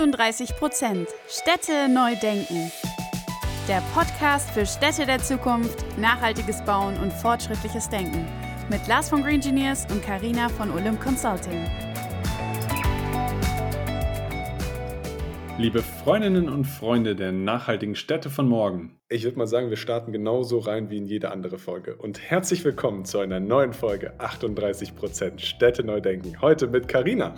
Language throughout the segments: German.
38 Prozent Städte neu denken. Der Podcast für Städte der Zukunft, nachhaltiges Bauen und fortschrittliches Denken. Mit Lars von Green Engineers und Karina von Olymp Consulting. Liebe Freundinnen und Freunde der nachhaltigen Städte von morgen. Ich würde mal sagen, wir starten genauso rein wie in jede andere Folge. Und herzlich willkommen zu einer neuen Folge 38% Städte neu denken. Heute mit Karina.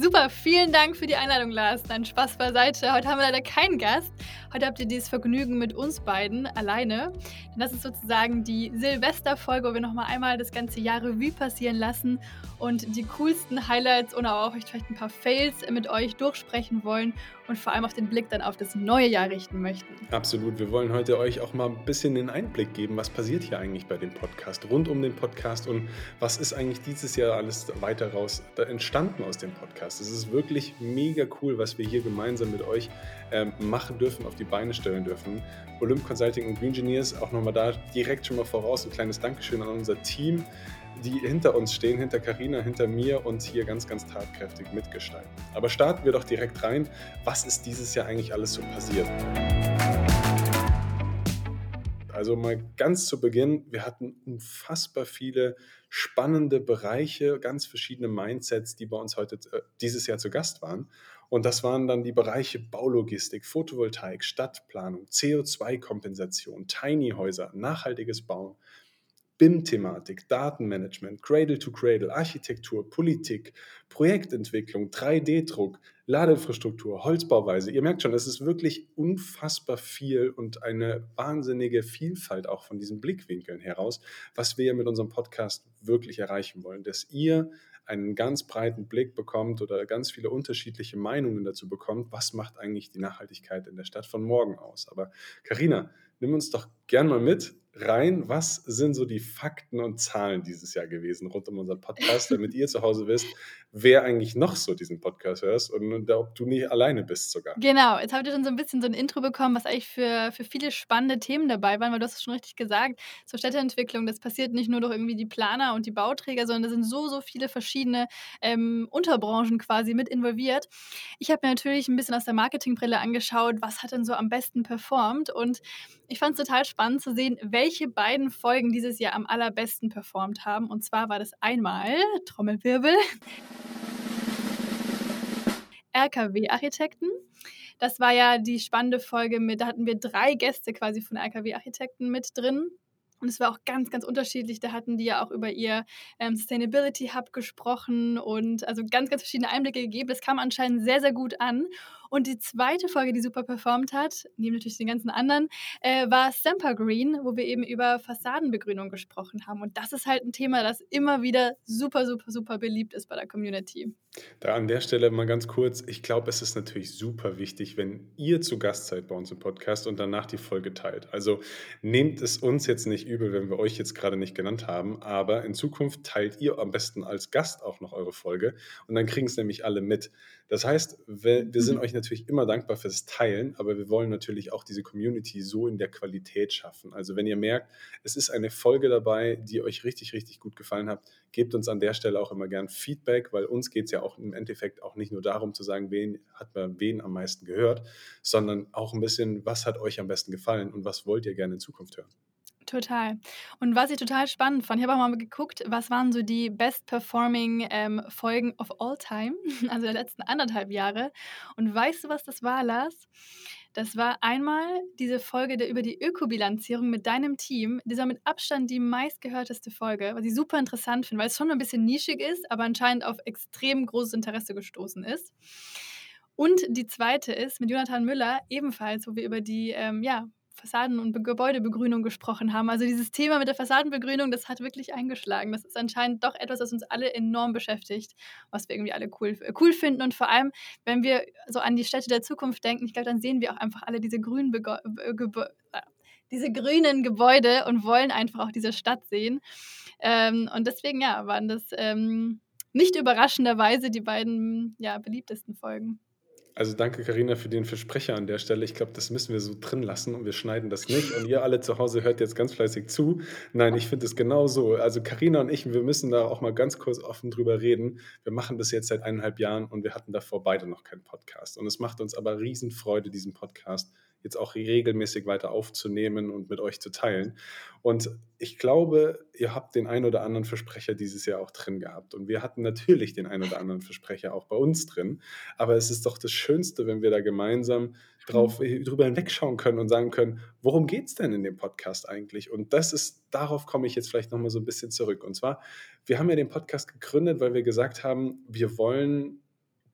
Super, vielen Dank für die Einladung, Lars. Dein Spaß beiseite. Heute haben wir leider keinen Gast. Heute habt ihr dieses Vergnügen mit uns beiden alleine. Denn das ist sozusagen die Silvesterfolge, wo wir nochmal einmal das ganze Jahr Revue passieren lassen und die coolsten Highlights und auch vielleicht ein paar Fails mit euch durchsprechen wollen und vor allem auf den Blick dann auf das neue Jahr richten möchten. Absolut. Wir wollen heute euch auch mal ein bisschen den Einblick geben, was passiert hier eigentlich bei dem Podcast, rund um den Podcast und was ist eigentlich dieses Jahr alles weiter raus entstanden aus dem Podcast. Es ist wirklich mega cool, was wir hier gemeinsam mit euch ähm, machen dürfen, auf die Beine stellen dürfen. Olymp Consulting und Green Engineers, auch nochmal da direkt schon mal voraus ein kleines Dankeschön an unser Team die hinter uns stehen, hinter Karina, hinter mir und hier ganz, ganz tatkräftig mitgestalten. Aber starten wir doch direkt rein. Was ist dieses Jahr eigentlich alles so passiert? Also mal ganz zu Beginn, wir hatten unfassbar viele spannende Bereiche, ganz verschiedene Mindsets, die bei uns heute äh, dieses Jahr zu Gast waren. Und das waren dann die Bereiche Baulogistik, Photovoltaik, Stadtplanung, CO2-Kompensation, Tiny-Häuser, nachhaltiges Bauen, BIM-Thematik, Datenmanagement, Cradle-to-Cradle, Architektur, Politik, Projektentwicklung, 3D-Druck, Ladeinfrastruktur, Holzbauweise. Ihr merkt schon, es ist wirklich unfassbar viel und eine wahnsinnige Vielfalt auch von diesen Blickwinkeln heraus, was wir mit unserem Podcast wirklich erreichen wollen, dass ihr einen ganz breiten Blick bekommt oder ganz viele unterschiedliche Meinungen dazu bekommt, was macht eigentlich die Nachhaltigkeit in der Stadt von morgen aus. Aber Karina, nimm uns doch gern mal mit rein, was sind so die Fakten und Zahlen dieses Jahr gewesen rund um unseren Podcast, damit ihr zu Hause wisst, wer eigentlich noch so diesen Podcast hörst und, und ob du nicht alleine bist sogar. Genau, jetzt habt ihr schon so ein bisschen so ein Intro bekommen, was eigentlich für, für viele spannende Themen dabei waren, weil du hast es schon richtig gesagt, zur Städteentwicklung, das passiert nicht nur durch irgendwie die Planer und die Bauträger, sondern da sind so, so viele verschiedene ähm, Unterbranchen quasi mit involviert. Ich habe mir natürlich ein bisschen aus der Marketingbrille angeschaut, was hat denn so am besten performt und ich fand es total spannend zu sehen, welche beiden Folgen dieses Jahr am allerbesten performt haben. Und zwar war das einmal, Trommelwirbel, RKW-Architekten. Das war ja die spannende Folge mit, da hatten wir drei Gäste quasi von RKW-Architekten mit drin. Und es war auch ganz, ganz unterschiedlich. Da hatten die ja auch über ihr ähm, Sustainability Hub gesprochen und also ganz, ganz verschiedene Einblicke gegeben. Das kam anscheinend sehr, sehr gut an. Und die zweite Folge, die super performt hat, neben natürlich den ganzen anderen, äh, war Semper Green, wo wir eben über Fassadenbegrünung gesprochen haben. Und das ist halt ein Thema, das immer wieder super, super, super beliebt ist bei der Community. Da an der Stelle mal ganz kurz, ich glaube, es ist natürlich super wichtig, wenn ihr zu Gast seid bei uns im Podcast und danach die Folge teilt. Also nehmt es uns jetzt nicht übel, wenn wir euch jetzt gerade nicht genannt haben, aber in Zukunft teilt ihr am besten als Gast auch noch eure Folge und dann kriegen es nämlich alle mit. Das heißt, wir, wir sind mhm. euch natürlich immer dankbar fürs Teilen, aber wir wollen natürlich auch diese Community so in der Qualität schaffen. Also wenn ihr merkt, es ist eine Folge dabei, die euch richtig, richtig gut gefallen hat, gebt uns an der Stelle auch immer gern Feedback, weil uns geht es ja auch im Endeffekt auch nicht nur darum zu sagen, wen hat man wen am meisten gehört, sondern auch ein bisschen, was hat euch am besten gefallen und was wollt ihr gerne in Zukunft hören. Total. Und was ich total spannend fand, ich habe auch mal geguckt, was waren so die best performing ähm, Folgen of all time, also der letzten anderthalb Jahre. Und weißt du, was das war, Lars? Das war einmal diese Folge der, über die Ökobilanzierung mit deinem Team. Dieser mit Abstand die meistgehörteste Folge, was ich super interessant finde, weil es schon ein bisschen nischig ist, aber anscheinend auf extrem großes Interesse gestoßen ist. Und die zweite ist mit Jonathan Müller, ebenfalls, wo wir über die ähm, ja, Fassaden- und Gebäudebegrünung gesprochen haben. Also dieses Thema mit der Fassadenbegrünung, das hat wirklich eingeschlagen. Das ist anscheinend doch etwas, das uns alle enorm beschäftigt, was wir irgendwie alle cool, äh, cool finden. Und vor allem, wenn wir so an die Städte der Zukunft denken, ich glaube, dann sehen wir auch einfach alle diese grünen, Bege Gebä äh, diese grünen Gebäude und wollen einfach auch diese Stadt sehen. Ähm, und deswegen, ja, waren das ähm, nicht überraschenderweise die beiden ja, beliebtesten Folgen. Also danke, Karina, für den Versprecher an der Stelle. Ich glaube, das müssen wir so drin lassen und wir schneiden das nicht. Und ihr alle zu Hause hört jetzt ganz fleißig zu. Nein, ich finde es genau so. Also Karina und ich, wir müssen da auch mal ganz kurz offen drüber reden. Wir machen das jetzt seit eineinhalb Jahren und wir hatten davor beide noch keinen Podcast. Und es macht uns aber Riesenfreude, diesen Podcast jetzt auch regelmäßig weiter aufzunehmen und mit euch zu teilen. Und ich glaube, ihr habt den ein oder anderen Versprecher dieses Jahr auch drin gehabt. Und wir hatten natürlich den ein oder anderen Versprecher auch bei uns drin. Aber es ist doch das Schönste, wenn wir da gemeinsam drauf, mhm. drüber hinwegschauen können und sagen können, worum geht es denn in dem Podcast eigentlich? Und das ist, darauf komme ich jetzt vielleicht nochmal so ein bisschen zurück. Und zwar, wir haben ja den Podcast gegründet, weil wir gesagt haben, wir wollen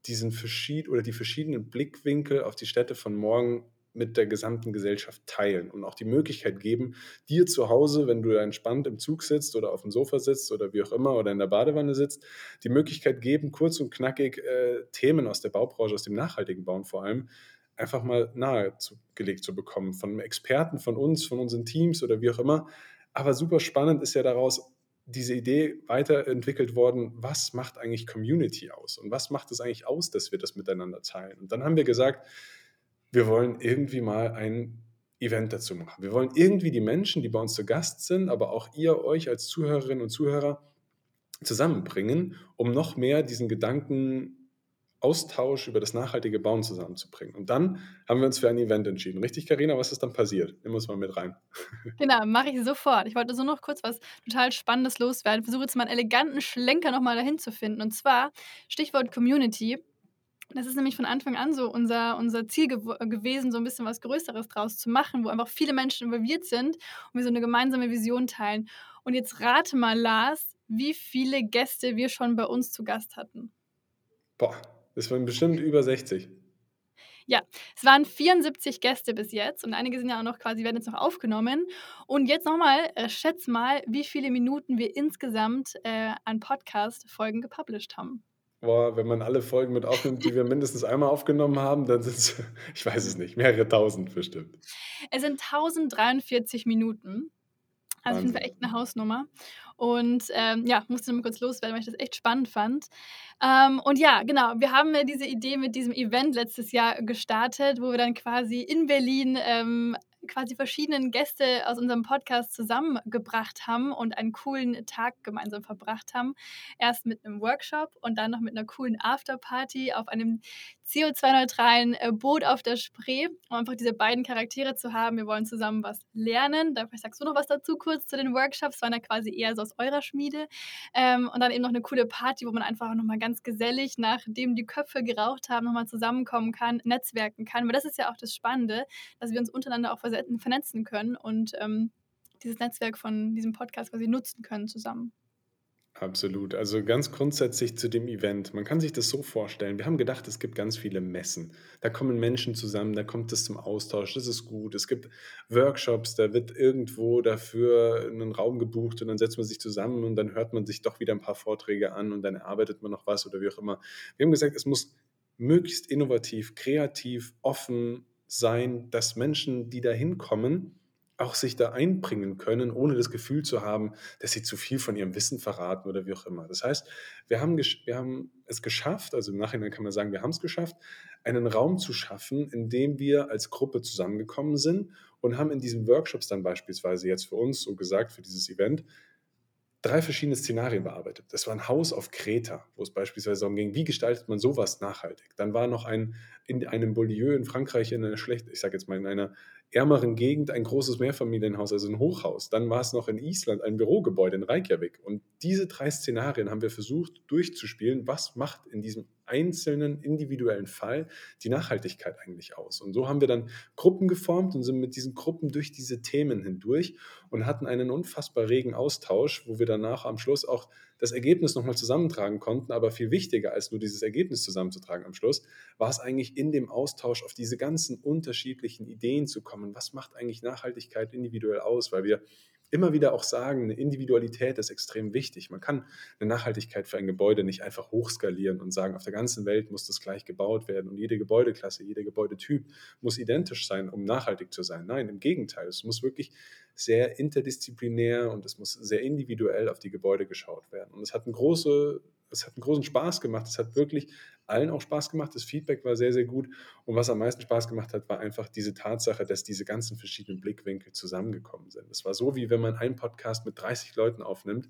diesen verschied oder die verschiedenen Blickwinkel auf die Städte von morgen mit der gesamten Gesellschaft teilen und auch die Möglichkeit geben, dir zu Hause, wenn du entspannt im Zug sitzt oder auf dem Sofa sitzt oder wie auch immer oder in der Badewanne sitzt, die Möglichkeit geben, kurz und knackig äh, Themen aus der Baubranche, aus dem nachhaltigen Bauen vor allem, einfach mal nahegelegt zu bekommen von Experten, von uns, von unseren Teams oder wie auch immer. Aber super spannend ist ja daraus diese Idee weiterentwickelt worden, was macht eigentlich Community aus und was macht es eigentlich aus, dass wir das miteinander teilen. Und dann haben wir gesagt, wir wollen irgendwie mal ein Event dazu machen. Wir wollen irgendwie die Menschen, die bei uns zu Gast sind, aber auch ihr euch als Zuhörerinnen und Zuhörer zusammenbringen, um noch mehr diesen Gedanken Austausch über das nachhaltige Bauen zusammenzubringen. Und dann haben wir uns für ein Event entschieden. Richtig, Karina? Was ist dann passiert? Nimm uns mal mit rein. Genau, mache ich sofort. Ich wollte so noch kurz was total Spannendes loswerden. Ich versuche jetzt mal einen eleganten Schlenker nochmal dahin zu finden. Und zwar Stichwort Community. Das ist nämlich von Anfang an so unser, unser Ziel gew gewesen, so ein bisschen was Größeres draus zu machen, wo einfach viele Menschen involviert sind und wir so eine gemeinsame Vision teilen. Und jetzt rate mal, Lars, wie viele Gäste wir schon bei uns zu Gast hatten. Boah, das waren bestimmt über 60. Ja, es waren 74 Gäste bis jetzt und einige sind ja auch noch quasi, werden jetzt noch aufgenommen. Und jetzt nochmal, äh, schätz mal, wie viele Minuten wir insgesamt äh, an Podcast-Folgen gepublished haben. Boah, wenn man alle Folgen mit aufnimmt, die wir mindestens einmal aufgenommen haben, dann sind es, ich weiß es nicht, mehrere tausend bestimmt. Es sind 1043 Minuten. Also auf jeden Fall echt eine Hausnummer. Und ähm, ja, musste nur kurz loswerden, weil ich das echt spannend fand. Ähm, und ja, genau, wir haben diese Idee mit diesem Event letztes Jahr gestartet, wo wir dann quasi in Berlin ähm, quasi verschiedenen Gäste aus unserem Podcast zusammengebracht haben und einen coolen Tag gemeinsam verbracht haben. Erst mit einem Workshop und dann noch mit einer coolen Afterparty auf einem CO2-neutralen äh, Boot auf der Spree, um einfach diese beiden Charaktere zu haben. Wir wollen zusammen was lernen. Da sagst du noch was dazu kurz zu den Workshops, waren ja quasi eher so aus eurer Schmiede. Ähm, und dann eben noch eine coole Party, wo man einfach nochmal ganz gesellig, nachdem die Köpfe geraucht haben, nochmal zusammenkommen kann, netzwerken kann. Weil das ist ja auch das Spannende, dass wir uns untereinander auch vernetzen können und ähm, dieses Netzwerk von diesem Podcast quasi nutzen können zusammen. Absolut. Also ganz grundsätzlich zu dem Event. Man kann sich das so vorstellen. Wir haben gedacht, es gibt ganz viele Messen. Da kommen Menschen zusammen, da kommt es zum Austausch. Das ist gut. Es gibt Workshops, da wird irgendwo dafür einen Raum gebucht und dann setzt man sich zusammen und dann hört man sich doch wieder ein paar Vorträge an und dann erarbeitet man noch was oder wie auch immer. Wir haben gesagt, es muss möglichst innovativ, kreativ, offen sein, dass Menschen, die da hinkommen, auch sich da einbringen können, ohne das Gefühl zu haben, dass sie zu viel von ihrem Wissen verraten oder wie auch immer. Das heißt, wir haben, wir haben es geschafft, also im Nachhinein kann man sagen, wir haben es geschafft, einen Raum zu schaffen, in dem wir als Gruppe zusammengekommen sind und haben in diesen Workshops dann beispielsweise jetzt für uns, so gesagt, für dieses Event, drei verschiedene Szenarien bearbeitet. Das war ein Haus auf Kreta, wo es beispielsweise darum ging, wie gestaltet man sowas nachhaltig. Dann war noch ein in einem Beaulieu in Frankreich in einer schlecht, ich sage jetzt mal in einer ärmeren Gegend ein großes Mehrfamilienhaus, also ein Hochhaus. Dann war es noch in Island ein Bürogebäude in Reykjavik. Und diese drei Szenarien haben wir versucht durchzuspielen. Was macht in diesem einzelnen individuellen Fall die Nachhaltigkeit eigentlich aus? Und so haben wir dann Gruppen geformt und sind mit diesen Gruppen durch diese Themen hindurch und hatten einen unfassbar regen Austausch, wo wir danach am Schluss auch das Ergebnis nochmal zusammentragen konnten. Aber viel wichtiger als nur dieses Ergebnis zusammenzutragen am Schluss, war es eigentlich in dem Austausch auf diese ganzen unterschiedlichen Ideen zu kommen. Was macht eigentlich Nachhaltigkeit individuell aus? Weil wir immer wieder auch sagen, eine Individualität ist extrem wichtig. Man kann eine Nachhaltigkeit für ein Gebäude nicht einfach hochskalieren und sagen, auf der ganzen Welt muss das gleich gebaut werden und jede Gebäudeklasse, jeder Gebäudetyp muss identisch sein, um nachhaltig zu sein. Nein, im Gegenteil, es muss wirklich sehr interdisziplinär und es muss sehr individuell auf die Gebäude geschaut werden. Und es hat eine große es hat einen großen Spaß gemacht. Es hat wirklich allen auch Spaß gemacht. Das Feedback war sehr, sehr gut. Und was am meisten Spaß gemacht hat, war einfach diese Tatsache, dass diese ganzen verschiedenen Blickwinkel zusammengekommen sind. Es war so, wie wenn man einen Podcast mit 30 Leuten aufnimmt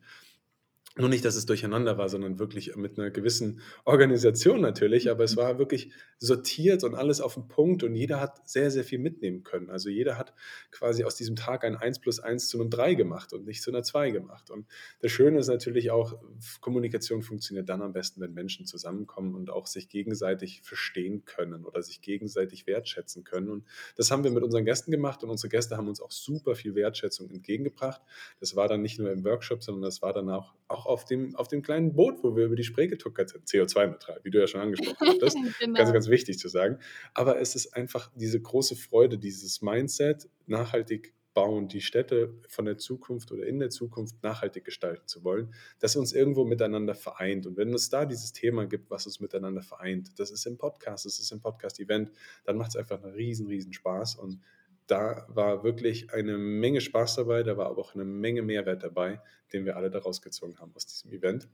nur nicht, dass es durcheinander war, sondern wirklich mit einer gewissen Organisation natürlich, aber es mhm. war wirklich sortiert und alles auf den Punkt und jeder hat sehr, sehr viel mitnehmen können. Also jeder hat quasi aus diesem Tag ein 1 plus 1 zu einem 3 gemacht und nicht zu einer 2 gemacht. Und das Schöne ist natürlich auch, Kommunikation funktioniert dann am besten, wenn Menschen zusammenkommen und auch sich gegenseitig verstehen können oder sich gegenseitig wertschätzen können. Und das haben wir mit unseren Gästen gemacht und unsere Gäste haben uns auch super viel Wertschätzung entgegengebracht. Das war dann nicht nur im Workshop, sondern das war dann auch, auch auch auf dem, auf dem kleinen Boot, wo wir über die Spree getuckert sind, CO2-neutral, wie du ja schon angesprochen hattest. genau. Ganz, ganz wichtig zu sagen. Aber es ist einfach diese große Freude, dieses Mindset, nachhaltig bauen, die Städte von der Zukunft oder in der Zukunft nachhaltig gestalten zu wollen, das uns irgendwo miteinander vereint. Und wenn es da dieses Thema gibt, was uns miteinander vereint, das ist im Podcast, das ist im Podcast-Event, dann macht es einfach einen riesen, riesen Spaß. Und da war wirklich eine Menge Spaß dabei, da war aber auch eine Menge Mehrwert dabei, den wir alle daraus gezogen haben aus diesem Event.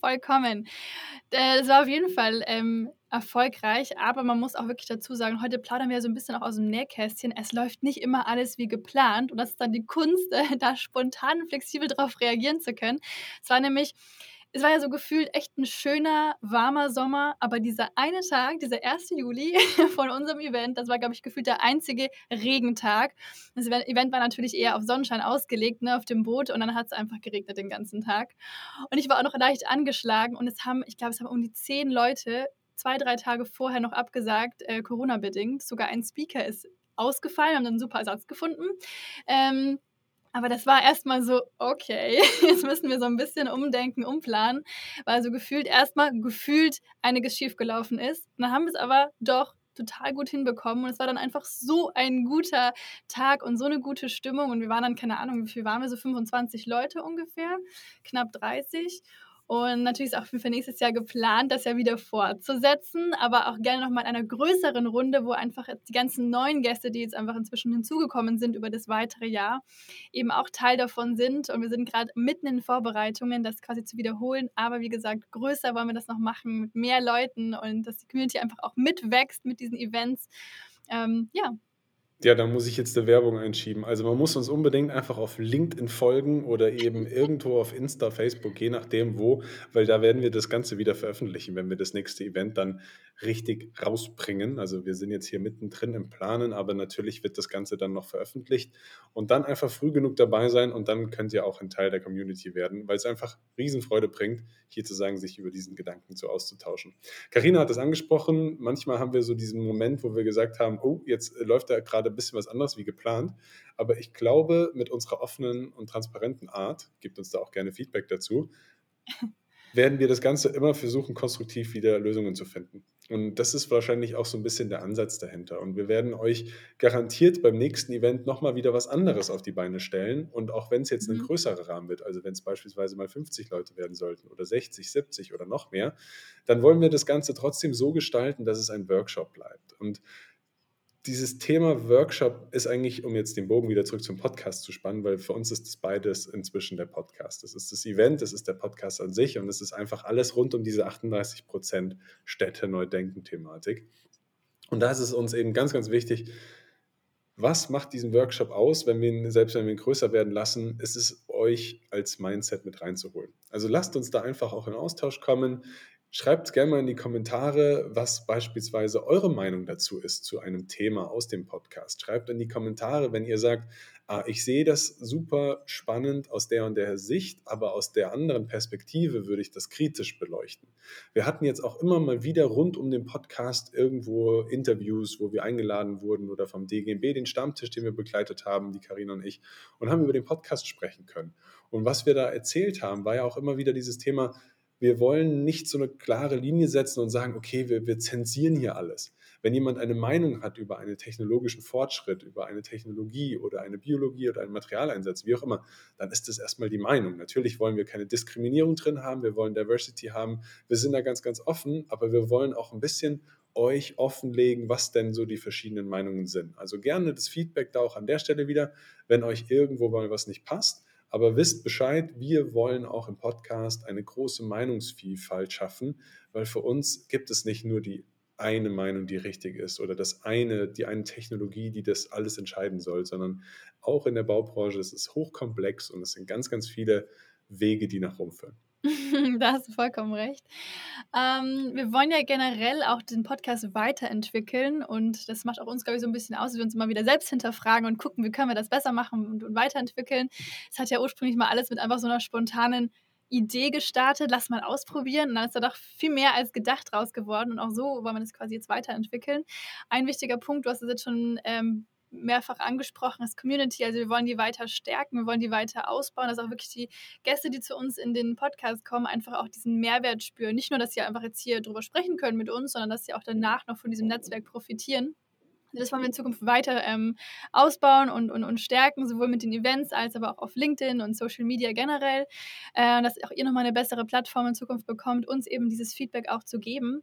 Vollkommen. Das war auf jeden Fall ähm, erfolgreich, aber man muss auch wirklich dazu sagen, heute plaudern wir so ein bisschen auch aus dem Nähkästchen. Es läuft nicht immer alles wie geplant und das ist dann die Kunst, da spontan flexibel darauf reagieren zu können. Es war nämlich es war ja so gefühlt echt ein schöner, warmer Sommer, aber dieser eine Tag, dieser 1. Juli von unserem Event, das war, glaube ich, gefühlt der einzige Regentag. Das Event war natürlich eher auf Sonnenschein ausgelegt, ne, auf dem Boot und dann hat es einfach geregnet den ganzen Tag. Und ich war auch noch leicht angeschlagen und es haben, ich glaube, es haben um die zehn Leute zwei, drei Tage vorher noch abgesagt, äh, Corona-bedingt. Sogar ein Speaker ist ausgefallen, dann einen super Ersatz gefunden. Ähm, aber das war erstmal so, okay, jetzt müssen wir so ein bisschen umdenken, umplanen, weil so gefühlt erstmal gefühlt einiges schiefgelaufen ist. Und dann haben wir es aber doch total gut hinbekommen und es war dann einfach so ein guter Tag und so eine gute Stimmung und wir waren dann, keine Ahnung, wie viel waren wir, so 25 Leute ungefähr, knapp 30 und natürlich ist auch für nächstes Jahr geplant, das ja wieder fortzusetzen, aber auch gerne nochmal in einer größeren Runde, wo einfach die ganzen neuen Gäste, die jetzt einfach inzwischen hinzugekommen sind über das weitere Jahr, eben auch Teil davon sind. Und wir sind gerade mitten in Vorbereitungen, das quasi zu wiederholen. Aber wie gesagt, größer wollen wir das noch machen mit mehr Leuten und dass die Community einfach auch mitwächst mit diesen Events. Ähm, ja, ja, da muss ich jetzt eine Werbung einschieben. Also man muss uns unbedingt einfach auf LinkedIn folgen oder eben irgendwo auf Insta, Facebook, je nachdem wo, weil da werden wir das Ganze wieder veröffentlichen, wenn wir das nächste Event dann richtig rausbringen. Also wir sind jetzt hier mittendrin im Planen, aber natürlich wird das Ganze dann noch veröffentlicht und dann einfach früh genug dabei sein und dann könnt ihr auch ein Teil der Community werden, weil es einfach Riesenfreude bringt, hier zu sagen, sich über diesen Gedanken so auszutauschen. Karina hat es angesprochen, manchmal haben wir so diesen Moment, wo wir gesagt haben, oh, jetzt läuft da gerade ein bisschen was anderes wie geplant. Aber ich glaube, mit unserer offenen und transparenten Art, gibt uns da auch gerne Feedback dazu, werden wir das Ganze immer versuchen, konstruktiv wieder Lösungen zu finden. Und das ist wahrscheinlich auch so ein bisschen der Ansatz dahinter. Und wir werden euch garantiert beim nächsten Event nochmal wieder was anderes auf die Beine stellen. Und auch wenn es jetzt ein mhm. größerer Rahmen wird, also wenn es beispielsweise mal 50 Leute werden sollten oder 60, 70 oder noch mehr, dann wollen wir das Ganze trotzdem so gestalten, dass es ein Workshop bleibt. Und dieses Thema Workshop ist eigentlich, um jetzt den Bogen wieder zurück zum Podcast zu spannen, weil für uns ist das beides inzwischen der Podcast. Das ist das Event, das ist der Podcast an sich und es ist einfach alles rund um diese 38 Prozent Städte Neudenken-Thematik. Und da ist es uns eben ganz, ganz wichtig, was macht diesen Workshop aus, wenn wir ihn, selbst wenn wir ihn größer werden lassen, ist es euch als Mindset mit reinzuholen. Also lasst uns da einfach auch in Austausch kommen. Schreibt gerne mal in die Kommentare, was beispielsweise eure Meinung dazu ist, zu einem Thema aus dem Podcast. Schreibt in die Kommentare, wenn ihr sagt, ah, ich sehe das super spannend aus der und der Sicht, aber aus der anderen Perspektive würde ich das kritisch beleuchten. Wir hatten jetzt auch immer mal wieder rund um den Podcast irgendwo Interviews, wo wir eingeladen wurden oder vom DGB, den Stammtisch, den wir begleitet haben, die Karina und ich, und haben über den Podcast sprechen können. Und was wir da erzählt haben, war ja auch immer wieder dieses Thema, wir wollen nicht so eine klare Linie setzen und sagen, okay, wir, wir zensieren hier alles. Wenn jemand eine Meinung hat über einen technologischen Fortschritt, über eine Technologie oder eine Biologie oder einen Materialeinsatz, wie auch immer, dann ist das erstmal die Meinung. Natürlich wollen wir keine Diskriminierung drin haben, wir wollen Diversity haben, wir sind da ganz, ganz offen, aber wir wollen auch ein bisschen euch offenlegen, was denn so die verschiedenen Meinungen sind. Also gerne das Feedback da auch an der Stelle wieder, wenn euch irgendwo mal was nicht passt Aber wisst Bescheid, wir wollen auch im Podcast eine große Meinungsvielfalt schaffen, weil für uns gibt es nicht nur die eine Meinung, die richtig ist oder das eine, die eine Technologie, die das alles entscheiden soll, sondern auch in der Baubranche ist es hochkomplex und es sind ganz, ganz viele Wege, die nach Rom führen. da hast du vollkommen recht. Ähm, wir wollen ja generell auch den Podcast weiterentwickeln und das macht auch uns, glaube ich, so ein bisschen aus, dass wir uns immer wieder selbst hinterfragen und gucken, wie können wir das besser machen und, und weiterentwickeln. Es hat ja ursprünglich mal alles mit einfach so einer spontanen Idee gestartet, lass mal ausprobieren. Und dann ist da doch viel mehr als gedacht raus geworden. Und auch so wollen wir das quasi jetzt weiterentwickeln. Ein wichtiger Punkt, du hast es jetzt schon ähm, mehrfach angesprochen, ist Community. Also wir wollen die weiter stärken, wir wollen die weiter ausbauen, dass auch wirklich die Gäste, die zu uns in den Podcast kommen, einfach auch diesen Mehrwert spüren. Nicht nur, dass sie einfach jetzt hier drüber sprechen können mit uns, sondern dass sie auch danach noch von diesem Netzwerk profitieren. Das wollen wir in Zukunft weiter ähm, ausbauen und, und, und stärken, sowohl mit den Events als aber auch auf LinkedIn und Social Media generell, äh, dass auch ihr nochmal eine bessere Plattform in Zukunft bekommt, uns eben dieses Feedback auch zu geben.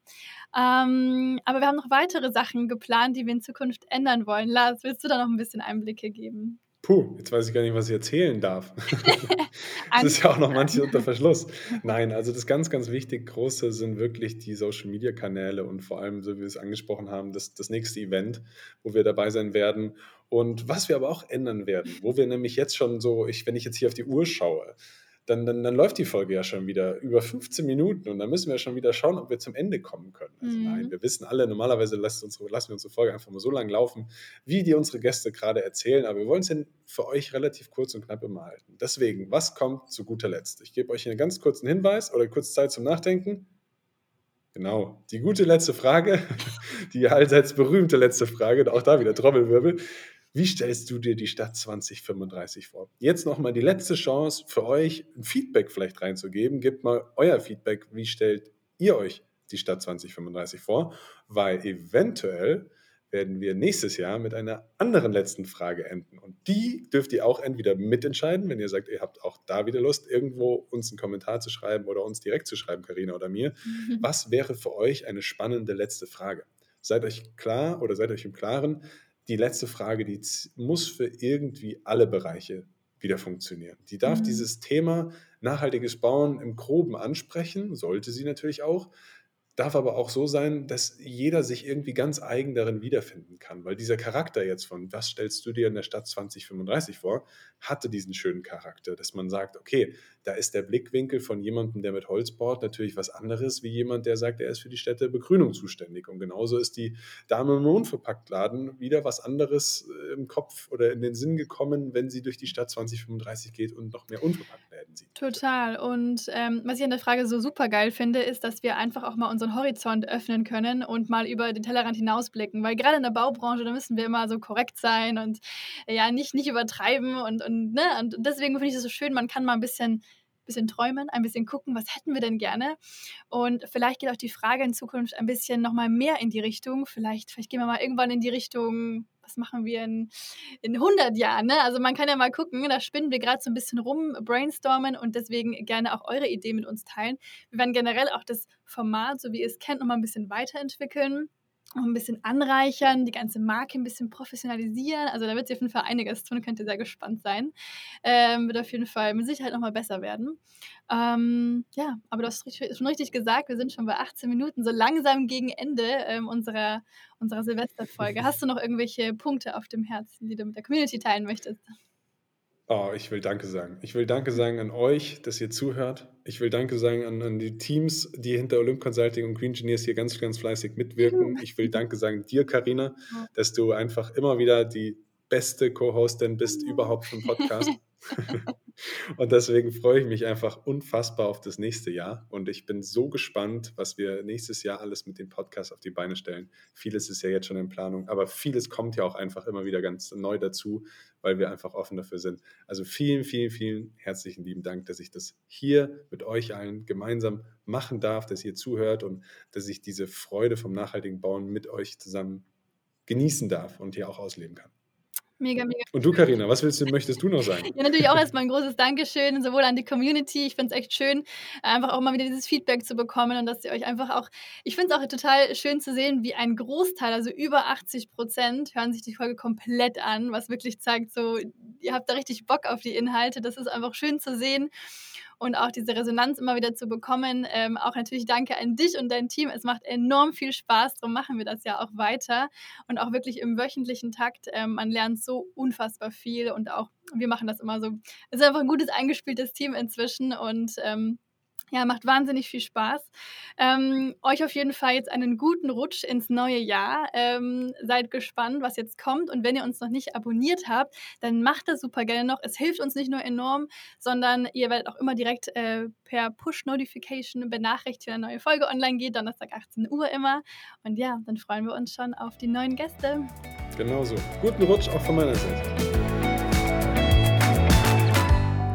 Ähm, aber wir haben noch weitere Sachen geplant, die wir in Zukunft ändern wollen. Lars, willst du da noch ein bisschen Einblicke geben? Puh, jetzt weiß ich gar nicht, was ich erzählen darf. das ist ja auch noch manches unter Verschluss. Nein, also das ganz, ganz wichtig, große sind wirklich die Social-Media-Kanäle und vor allem, so wie wir es angesprochen haben, das, das nächste Event, wo wir dabei sein werden. Und was wir aber auch ändern werden, wo wir nämlich jetzt schon so, ich, wenn ich jetzt hier auf die Uhr schaue, dann, dann, dann läuft die Folge ja schon wieder über 15 Minuten und dann müssen wir schon wieder schauen, ob wir zum Ende kommen können. Also mhm. nein, wir wissen alle, normalerweise lassen, unsere, lassen wir unsere Folge einfach mal so lang laufen, wie die unsere Gäste gerade erzählen, aber wir wollen es denn für euch relativ kurz und knapp immer halten. Deswegen, was kommt zu guter Letzt? Ich gebe euch einen ganz kurzen Hinweis oder kurz Zeit zum Nachdenken. Genau, die gute letzte Frage, die allseits berühmte letzte Frage, auch da wieder Trommelwirbel. Wie stellst du dir die Stadt 2035 vor? Jetzt nochmal die letzte Chance für euch, ein Feedback vielleicht reinzugeben. Gebt mal euer Feedback. Wie stellt ihr euch die Stadt 2035 vor? Weil eventuell werden wir nächstes Jahr mit einer anderen letzten Frage enden. Und die dürft ihr auch entweder mitentscheiden, wenn ihr sagt, ihr habt auch da wieder Lust, irgendwo uns einen Kommentar zu schreiben oder uns direkt zu schreiben, Karina oder mir. Mhm. Was wäre für euch eine spannende letzte Frage? Seid euch klar oder seid euch im Klaren, die letzte Frage, die muss für irgendwie alle Bereiche wieder funktionieren. Die darf mhm. dieses Thema nachhaltiges Bauen im Groben ansprechen, sollte sie natürlich auch, darf aber auch so sein, dass jeder sich irgendwie ganz eigen darin wiederfinden kann, weil dieser Charakter jetzt von, was stellst du dir in der Stadt 2035 vor, hatte diesen schönen Charakter, dass man sagt, okay, da ist der Blickwinkel von jemandem, der mit Holz baut, natürlich was anderes, wie jemand, der sagt, er ist für die Städte Begrünung zuständig. Und genauso ist die Dame im Unverpacktladen wieder was anderes äh, im Kopf oder in den Sinn gekommen, wenn sie durch die Stadt 2035 geht und noch mehr Unverpacktläden sieht. Total. Und ähm, was ich an der Frage so super geil finde, ist, dass wir einfach auch mal unseren Horizont öffnen können und mal über den Tellerrand hinausblicken. Weil gerade in der Baubranche, da müssen wir immer so korrekt sein und ja, nicht, nicht übertreiben. Und, und, ne? und deswegen finde ich es so schön, man kann mal ein bisschen bisschen träumen, ein bisschen gucken, was hätten wir denn gerne? Und vielleicht geht auch die Frage in Zukunft ein bisschen nochmal mehr in die Richtung. Vielleicht, vielleicht gehen wir mal irgendwann in die Richtung was machen wir in, in 100 Jahren? Ne? Also man kann ja mal gucken, da spinnen wir gerade so ein bisschen rum, brainstormen und deswegen gerne auch eure Idee mit uns teilen. Wir werden generell auch das Format, so wie ihr es kennt, nochmal ein bisschen weiterentwickeln ein bisschen anreichern, die ganze Marke ein bisschen professionalisieren. Also da wird sich auf jeden Fall einiges tun, könnt ihr sehr gespannt sein. Ähm, wird auf jeden Fall mit Sicherheit nochmal besser werden. Ähm, ja, aber du hast schon richtig gesagt, wir sind schon bei 18 Minuten, so langsam gegen Ende ähm, unserer, unserer Silvesterfolge. Hast du noch irgendwelche Punkte auf dem Herzen, die du mit der Community teilen möchtest? Oh, ich will Danke sagen. Ich will Danke sagen an euch, dass ihr zuhört. Ich will Danke sagen an, an die Teams, die hinter Olymp Consulting und Green Engineers hier ganz, ganz fleißig mitwirken. Ich will Danke sagen dir, Karina, dass du einfach immer wieder die beste Co-Hostin bist überhaupt vom Podcast. Und deswegen freue ich mich einfach unfassbar auf das nächste Jahr. Und ich bin so gespannt, was wir nächstes Jahr alles mit dem Podcast auf die Beine stellen. Vieles ist ja jetzt schon in Planung, aber vieles kommt ja auch einfach immer wieder ganz neu dazu, weil wir einfach offen dafür sind. Also vielen, vielen, vielen herzlichen lieben Dank, dass ich das hier mit euch allen gemeinsam machen darf, dass ihr zuhört und dass ich diese Freude vom nachhaltigen Bauen mit euch zusammen genießen darf und hier auch ausleben kann. Mega, mega. Und du, Karina, was willst du, möchtest du noch sagen? Ja, natürlich auch erstmal ein großes Dankeschön, sowohl an die Community. Ich finde es echt schön, einfach auch mal wieder dieses Feedback zu bekommen und dass ihr euch einfach auch, ich finde es auch total schön zu sehen, wie ein Großteil, also über 80 Prozent, hören sich die Folge komplett an, was wirklich zeigt, so, ihr habt da richtig Bock auf die Inhalte. Das ist einfach schön zu sehen und auch diese Resonanz immer wieder zu bekommen. Ähm, auch natürlich danke an dich und dein Team. Es macht enorm viel Spaß, darum machen wir das ja auch weiter und auch wirklich im wöchentlichen Takt. Ähm, man lernt so unfassbar viel und auch wir machen das immer so. Es ist einfach ein gutes eingespieltes Team inzwischen und ähm, ja, macht wahnsinnig viel Spaß. Ähm, euch auf jeden Fall jetzt einen guten Rutsch ins neue Jahr. Ähm, seid gespannt, was jetzt kommt. Und wenn ihr uns noch nicht abonniert habt, dann macht das super gerne noch. Es hilft uns nicht nur enorm, sondern ihr werdet auch immer direkt äh, per Push-Notification benachrichtigt, wenn eine neue Folge online geht. Donnerstag 18 Uhr immer. Und ja, dann freuen wir uns schon auf die neuen Gäste. Genauso. Guten Rutsch auch von meiner Seite.